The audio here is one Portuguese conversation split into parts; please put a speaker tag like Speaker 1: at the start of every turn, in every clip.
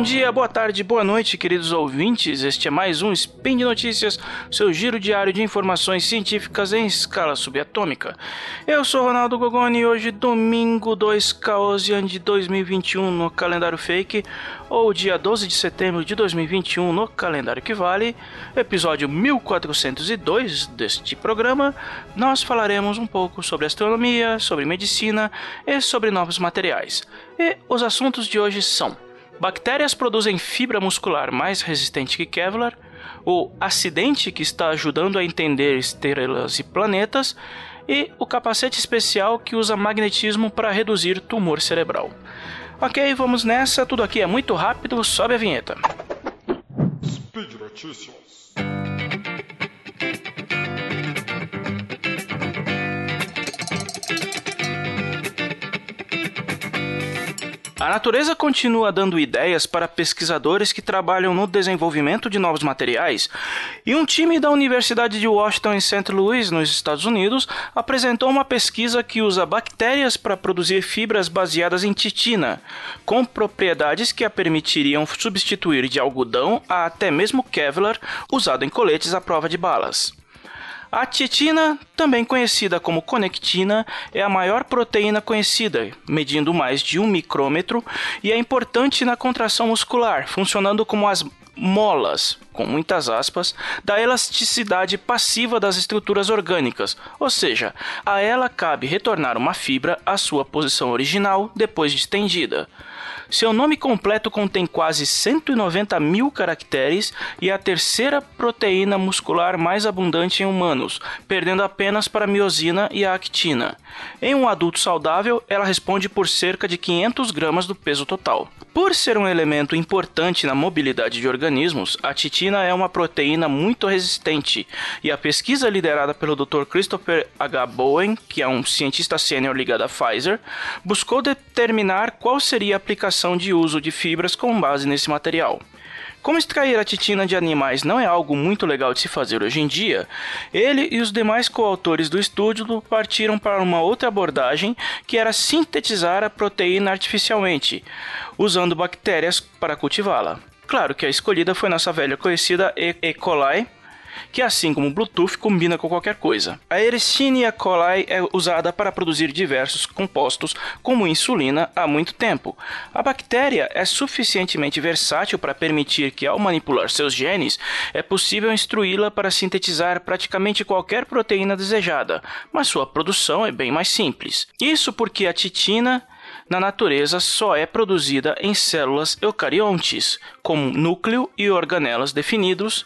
Speaker 1: Bom dia, boa tarde, boa noite, queridos ouvintes. Este é mais um Spin de Notícias, seu giro diário de informações científicas em escala subatômica. Eu sou Ronaldo Gogoni e hoje, domingo 2 Caosian de 2021 no calendário fake, ou dia 12 de setembro de 2021 no calendário que vale, episódio 1402 deste programa, nós falaremos um pouco sobre astronomia, sobre medicina e sobre novos materiais. E os assuntos de hoje são Bactérias produzem fibra muscular mais resistente que Kevlar, o acidente que está ajudando a entender estrelas e planetas, e o capacete especial que usa magnetismo para reduzir tumor cerebral. Ok, vamos nessa, tudo aqui é muito rápido, sobe a vinheta. Speed Notícias. A natureza continua dando ideias para pesquisadores que trabalham no desenvolvimento de novos materiais, e um time da Universidade de Washington em St. Louis, nos Estados Unidos, apresentou uma pesquisa que usa bactérias para produzir fibras baseadas em titina, com propriedades que a permitiriam substituir de algodão a até mesmo Kevlar usado em coletes à prova de balas. A titina, também conhecida como conectina, é a maior proteína conhecida, medindo mais de um micrômetro, e é importante na contração muscular, funcionando como as molas, com muitas aspas, da elasticidade passiva das estruturas orgânicas, ou seja, a ela cabe retornar uma fibra à sua posição original depois de estendida. Seu nome completo contém quase 190 mil caracteres e é a terceira proteína muscular mais abundante em humanos, perdendo apenas para a miosina e a actina. Em um adulto saudável, ela responde por cerca de 500 gramas do peso total. Por ser um elemento importante na mobilidade de organismos, a titina é uma proteína muito resistente, e a pesquisa liderada pelo Dr. Christopher H. Bowen, que é um cientista sênior ligado à Pfizer, buscou determinar qual seria a aplicação de uso de fibras com base nesse material. Como extrair a titina de animais não é algo muito legal de se fazer hoje em dia, ele e os demais coautores do estudo partiram para uma outra abordagem que era sintetizar a proteína artificialmente, usando bactérias para cultivá-la. Claro que a escolhida foi nossa velha conhecida E. coli, que assim como o Bluetooth combina com qualquer coisa. A Yersinia coli é usada para produzir diversos compostos, como insulina, há muito tempo. A bactéria é suficientemente versátil para permitir que, ao manipular seus genes, é possível instruí-la para sintetizar praticamente qualquer proteína desejada, mas sua produção é bem mais simples. Isso porque a titina na natureza só é produzida em células eucariontes, com núcleo e organelas definidos,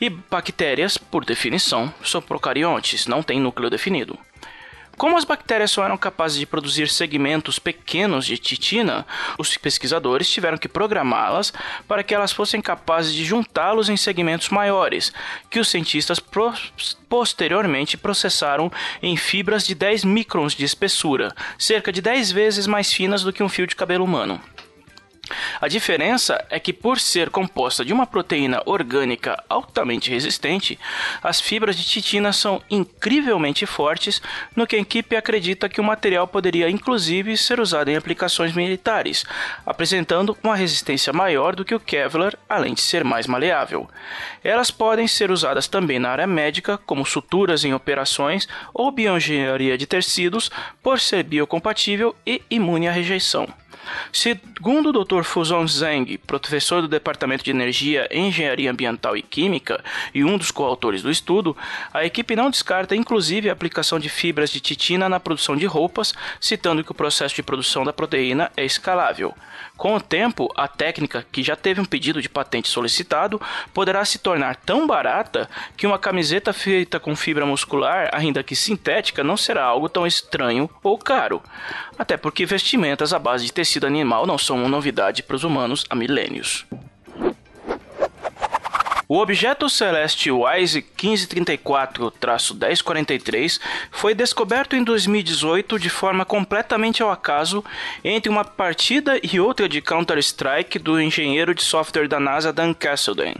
Speaker 1: e bactérias, por definição, são procariontes, não têm núcleo definido. Como as bactérias só eram capazes de produzir segmentos pequenos de titina, os pesquisadores tiveram que programá-las para que elas fossem capazes de juntá-los em segmentos maiores, que os cientistas posteriormente processaram em fibras de 10 microns de espessura, cerca de 10 vezes mais finas do que um fio de cabelo humano. A diferença é que, por ser composta de uma proteína orgânica altamente resistente, as fibras de titina são incrivelmente fortes, no que a equipe acredita que o material poderia inclusive ser usado em aplicações militares, apresentando uma resistência maior do que o Kevlar, além de ser mais maleável. Elas podem ser usadas também na área médica, como suturas em operações ou bioengenharia de tecidos, por ser biocompatível e imune à rejeição. Segundo o Dr. Fuzon Zhang, professor do Departamento de Energia, Engenharia Ambiental e Química e um dos coautores do estudo, a equipe não descarta inclusive a aplicação de fibras de titina na produção de roupas, citando que o processo de produção da proteína é escalável. Com o tempo, a técnica, que já teve um pedido de patente solicitado, poderá se tornar tão barata que uma camiseta feita com fibra muscular, ainda que sintética, não será algo tão estranho ou caro. Até porque vestimentas à base de tecido animal não são uma novidade para os humanos há milênios. O objeto celeste WISE 1534-1043 foi descoberto em 2018 de forma completamente ao acaso entre uma partida e outra de Counter-Strike do engenheiro de software da NASA Dan Castleton.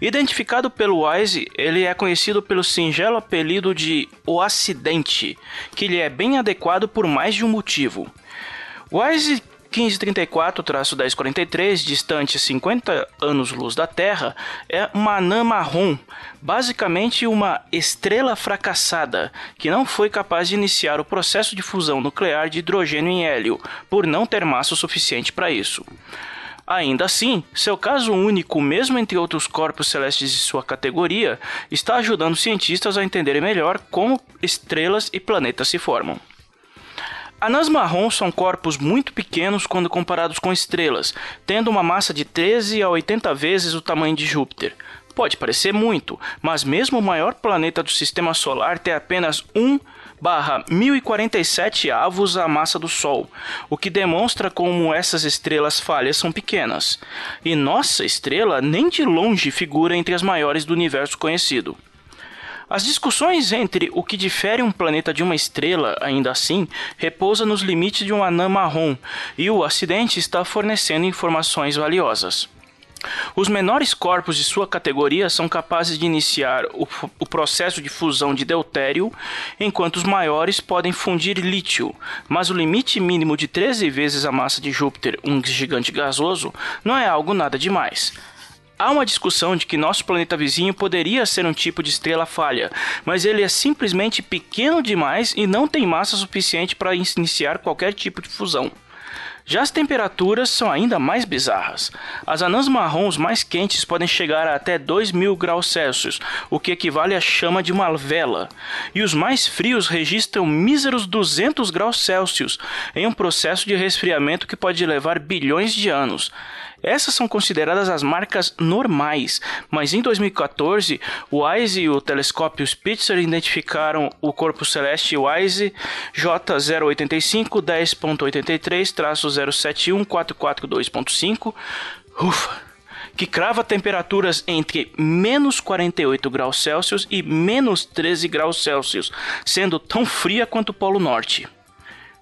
Speaker 1: Identificado pelo WISE, ele é conhecido pelo singelo apelido de O Acidente, que lhe é bem adequado por mais de um motivo. WISE 1534-1043, distante 50 anos-luz da Terra, é uma anã marrom, basicamente uma estrela fracassada, que não foi capaz de iniciar o processo de fusão nuclear de hidrogênio em hélio, por não ter massa suficiente para isso. Ainda assim, seu caso único, mesmo entre outros corpos celestes de sua categoria, está ajudando cientistas a entenderem melhor como estrelas e planetas se formam. Anãs marrons são corpos muito pequenos quando comparados com estrelas, tendo uma massa de 13 a 80 vezes o tamanho de Júpiter. Pode parecer muito, mas mesmo o maior planeta do sistema solar tem apenas 1 barra 1047 avos a massa do Sol, o que demonstra como essas estrelas falhas são pequenas. E nossa estrela nem de longe figura entre as maiores do universo conhecido. As discussões entre o que difere um planeta de uma estrela, ainda assim, repousa nos limites de um anã marrom, e o acidente está fornecendo informações valiosas. Os menores corpos de sua categoria são capazes de iniciar o, o, processo de fusão de deutério, enquanto os maiores podem fundir lítio, mas o limite mínimo de 13 vezes a massa de Júpiter, um gigante gasoso, não é algo nada demais. Há uma discussão de que nosso planeta vizinho poderia ser um tipo de estrela falha, mas ele é simplesmente pequeno demais e não tem massa suficiente para iniciar qualquer tipo de fusão. Já as temperaturas são ainda mais bizarras. As anãs marrons mais quentes podem chegar a até 2000 graus Celsius, o que equivale à chama de uma vela, e os mais frios registram míseros 200 graus Celsius, em um processo de resfriamento que pode levar bilhões de anos. Essas são consideradas as marcas normais, mas em 2014, o WISE e o telescópio Spitzer identificaram o corpo celeste WISE J085 10.83-071 Ufa! Que crava temperaturas entre menos 48 graus Celsius e menos 13 graus Celsius, sendo tão fria quanto o Polo Norte.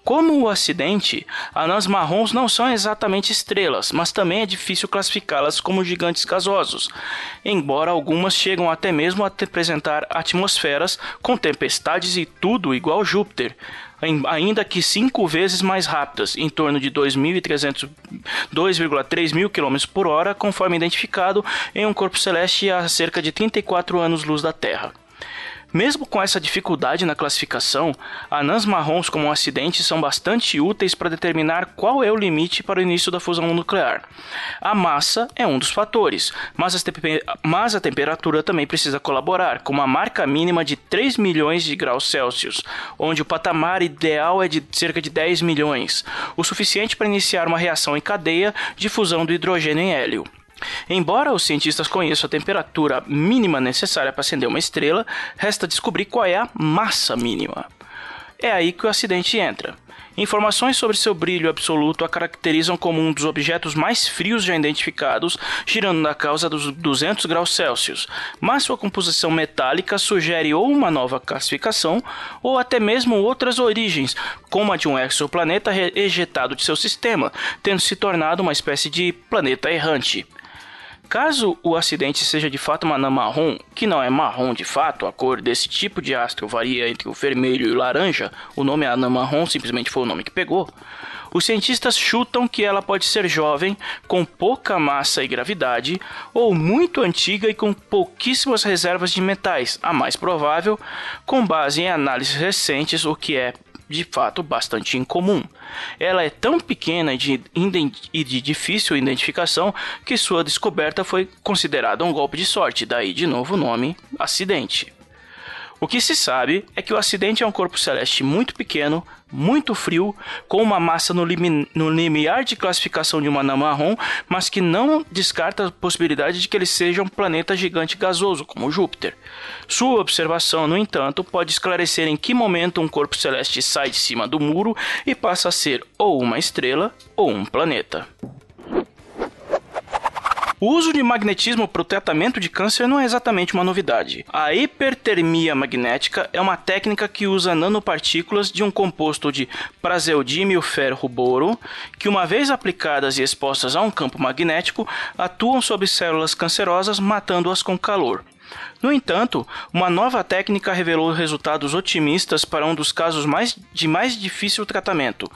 Speaker 1: Como o acidente, anãs marrons não são exatamente estrelas, mas também é difícil classificá-las como gigantes gasosos, embora algumas chegam até mesmo a apresentar atmosferas com tempestades e tudo igual Júpiter, ainda que cinco vezes mais rápidas, em torno de 2.300, 2,3 mil km por hora, conforme identificado em um corpo celeste a cerca de 34 anos-luz da Terra. Mesmo com essa dificuldade na classificação, anãs marrons como um acidente são bastante úteis para determinar qual é o limite para o início da fusão nuclear. A massa é um dos fatores, mas, mas a temperatura também precisa colaborar, com uma marca mínima de 3 milhões de graus Celsius, onde o patamar ideal é de cerca de 10 milhões, o suficiente para iniciar uma reação em cadeia de fusão do hidrogênio em hélio. Embora os cientistas conheçam a temperatura mínima necessária para acender uma estrela, resta descobrir qual é a massa mínima. É aí que o acidente entra. Informações sobre seu brilho absoluto a caracterizam como um dos objetos mais frios já identificados, girando na causa dos 200 graus Celsius, mas sua composição metálica sugere ou uma nova classificação ou até mesmo outras origens, como a de um exoplaneta ejetado de seu sistema, tendo se tornado uma espécie de planeta errante. Caso o acidente seja de fato uma anã marrom, que não é marrom de fato, a cor desse tipo de astro varia entre o vermelho e o laranja, o nome é anã marrom simplesmente foi o nome que pegou. Os cientistas chutam que ela pode ser jovem, com pouca massa e gravidade, ou muito antiga e com pouquíssimas reservas de metais, a mais provável, com base em análises recentes, o que é de fato bastante incomum. Ela é tão pequena e de, difícil identificação que sua descoberta foi considerada um golpe de sorte, daí de novo o nome acidente. O que se sabe é que o acidente é um corpo celeste muito pequeno, muito frio, com uma massa no, limi no limiar de classificação de uma anã marrom, mas que não descarta a possibilidade de que ele seja um planeta gigante gasoso, como Júpiter. Sua observação, no entanto, pode esclarecer em que momento um corpo celeste sai de cima do muro e passa a ser ou uma estrela ou um planeta. O uso de magnetismo para o tratamento de câncer não é exatamente uma novidade. A hipertermia magnética é uma técnica que usa nanopartículas de um composto de praseodímio ferro boro, que uma vez aplicadas e expostas a um campo magnético, atuam sobre células cancerosas, matando-as com calor. No entanto, uma nova técnica revelou resultados otimistas para um dos casos mais, de mais difícil tratamento.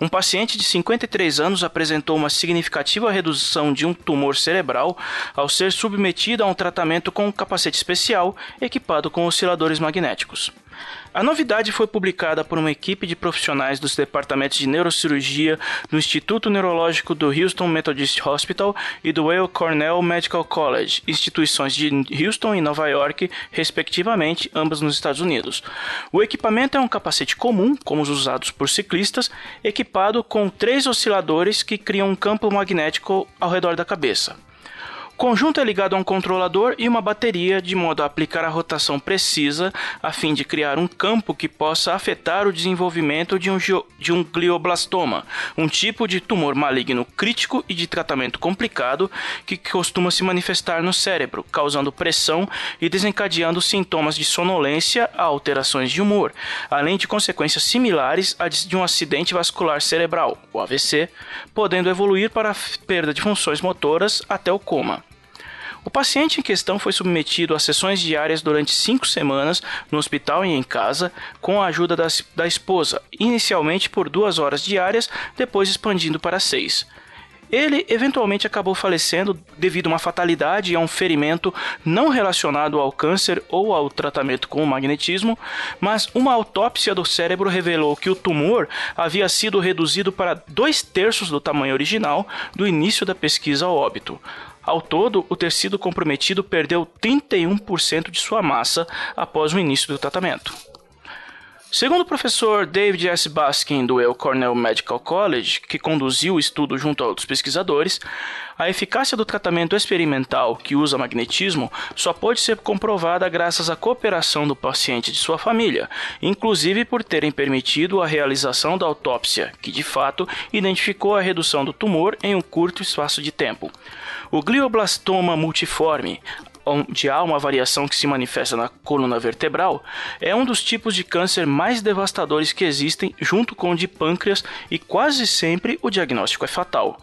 Speaker 1: Um paciente de 53 anos apresentou uma significativa redução de um tumor cerebral ao ser submetido a um tratamento com um capacete especial equipado com osciladores magnéticos. A novidade foi publicada por uma equipe de profissionais dos departamentos de neurocirurgia do Instituto Neurológico do Houston Methodist Hospital e do Weill Cornell Medical College, instituições de Houston e Nova York, respectivamente, ambas nos Estados Unidos. O equipamento é um capacete comum, como os usados por ciclistas, equipado com três osciladores que criam um campo magnético ao redor da cabeça. Conjunto é ligado a um controlador e uma bateria de modo a aplicar a rotação precisa a fim de criar um campo que possa afetar o desenvolvimento de um, de um glioblastoma, um tipo de tumor maligno crítico e de tratamento complicado que costuma se manifestar no cérebro, causando pressão e desencadeando sintomas de sonolência a alterações de humor, além de consequências similares a de um acidente vascular cerebral, o AVC, podendo evoluir para a perda de funções motoras até o coma. O paciente em questão foi submetido a sessões diárias durante cinco semanas no hospital e em casa, com a ajuda da, da esposa, inicialmente por duas horas diárias, depois expandindo para seis. Ele eventualmente acabou falecendo devido a uma fatalidade e a um ferimento não relacionado ao câncer ou ao tratamento com o magnetismo, mas uma autópsia do cérebro revelou que o tumor havia sido reduzido para dois terços do tamanho original do início da pesquisa ao óbito. Ao todo, o tecido comprometido perdeu 31% de sua massa após o início do tratamento. Segundo o professor David S. Baskin do Yale Cornell Medical College, que conduziu o estudo junto a outros pesquisadores, a eficácia do tratamento experimental que usa magnetismo só pode ser comprovada graças à cooperação do paciente e de sua família, inclusive por terem permitido a realização da autópsia, que de fato identificou a redução do tumor em um curto espaço de tempo. O glioblastoma multiforme, onde há uma variação que se manifesta na coluna vertebral, é um dos tipos de câncer mais devastadores que existem, junto com o de pâncreas, e quase sempre o diagnóstico é fatal.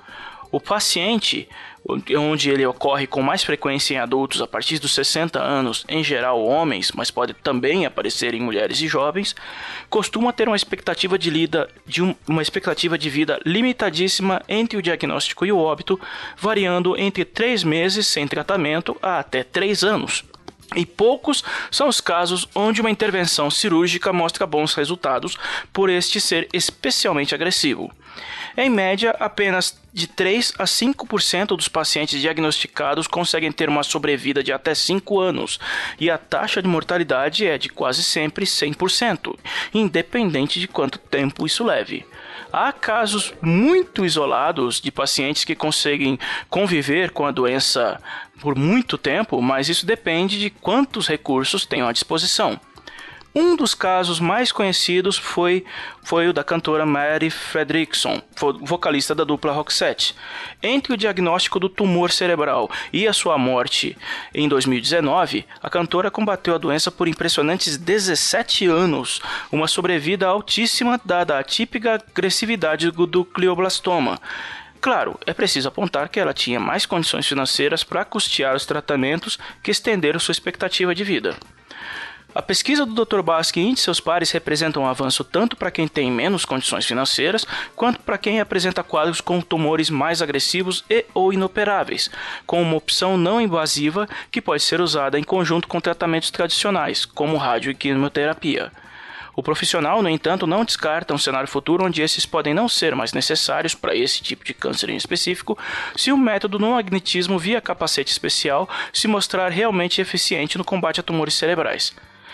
Speaker 1: O paciente onde ele ocorre com mais frequência em adultos a partir dos 60 anos, em geral homens, mas pode também aparecer em mulheres e jovens, costuma ter uma expectativa de, lida, de um, uma expectativa de vida limitadíssima entre o diagnóstico e o óbito, variando entre 3 meses sem tratamento a até 3 anos. E poucos são os casos onde uma intervenção cirúrgica mostra bons resultados por este ser especialmente agressivo. Em média, apenas de 3 a 5% dos pacientes diagnosticados conseguem ter uma sobrevida de até 5 anos, e a taxa de mortalidade é de quase sempre 100%, independente de quanto tempo isso leve. Há casos muito isolados de pacientes que conseguem conviver com a doença por muito tempo, mas isso depende de quantos recursos tenham à disposição. Um dos casos mais conhecidos foi, foi o da cantora Mary Fredrickson, vocalista da dupla Roxette. Entre o diagnóstico do tumor cerebral e a sua morte em 2019, a cantora combateu a doença por impressionantes 17 anos, uma sobrevida altíssima dada a típica agressividade do glioblastoma. Claro, é preciso apontar que ela tinha mais condições financeiras para custear os tratamentos que estenderam sua expectativa de vida. A pesquisa do Dr. Baskin e seus pares representa um avanço tanto para quem tem menos condições financeiras, quanto para quem apresenta quadros com tumores mais agressivos e ou inoperáveis, com uma opção não invasiva que pode ser usada em conjunto com tratamentos tradicionais, como rádio e quimioterapia. O profissional, no entanto, não descarta um cenário futuro onde esses podem não ser mais necessários para esse tipo de câncer em específico, se o método no magnetismo via capacete especial se mostrar realmente eficiente no combate a tumores cerebrais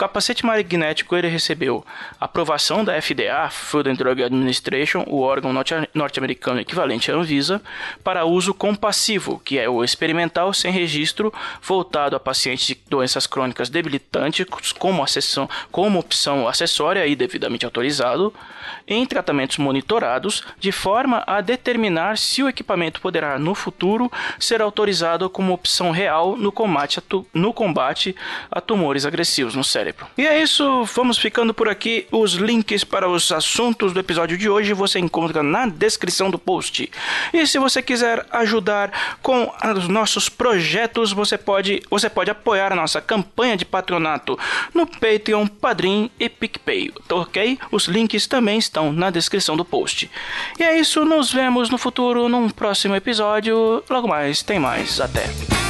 Speaker 1: capacete magnético ele recebeu aprovação da FDA, Food and Drug Administration, o órgão norte-americano equivalente à Anvisa, para uso compassivo, que é o experimental sem registro, voltado a pacientes de doenças crônicas debilitantes, como, acessão, como opção acessória e devidamente autorizado, em tratamentos monitorados, de forma a determinar se o equipamento poderá, no futuro, ser autorizado como opção real no combate a, tu, no combate a tumores agressivos no cérebro cérebro. E é isso, vamos ficando por aqui. Os links para os assuntos do episódio de hoje você encontra na descrição do post. E se você quiser ajudar com os nossos projetos, você pode, você pode apoiar a nossa campanha de patronato no Patreon, Padrim e PicPay, ok? Os links também estão na descrição do post. E é isso, nos vemos no futuro num próximo episódio. Logo mais, tem mais. Até.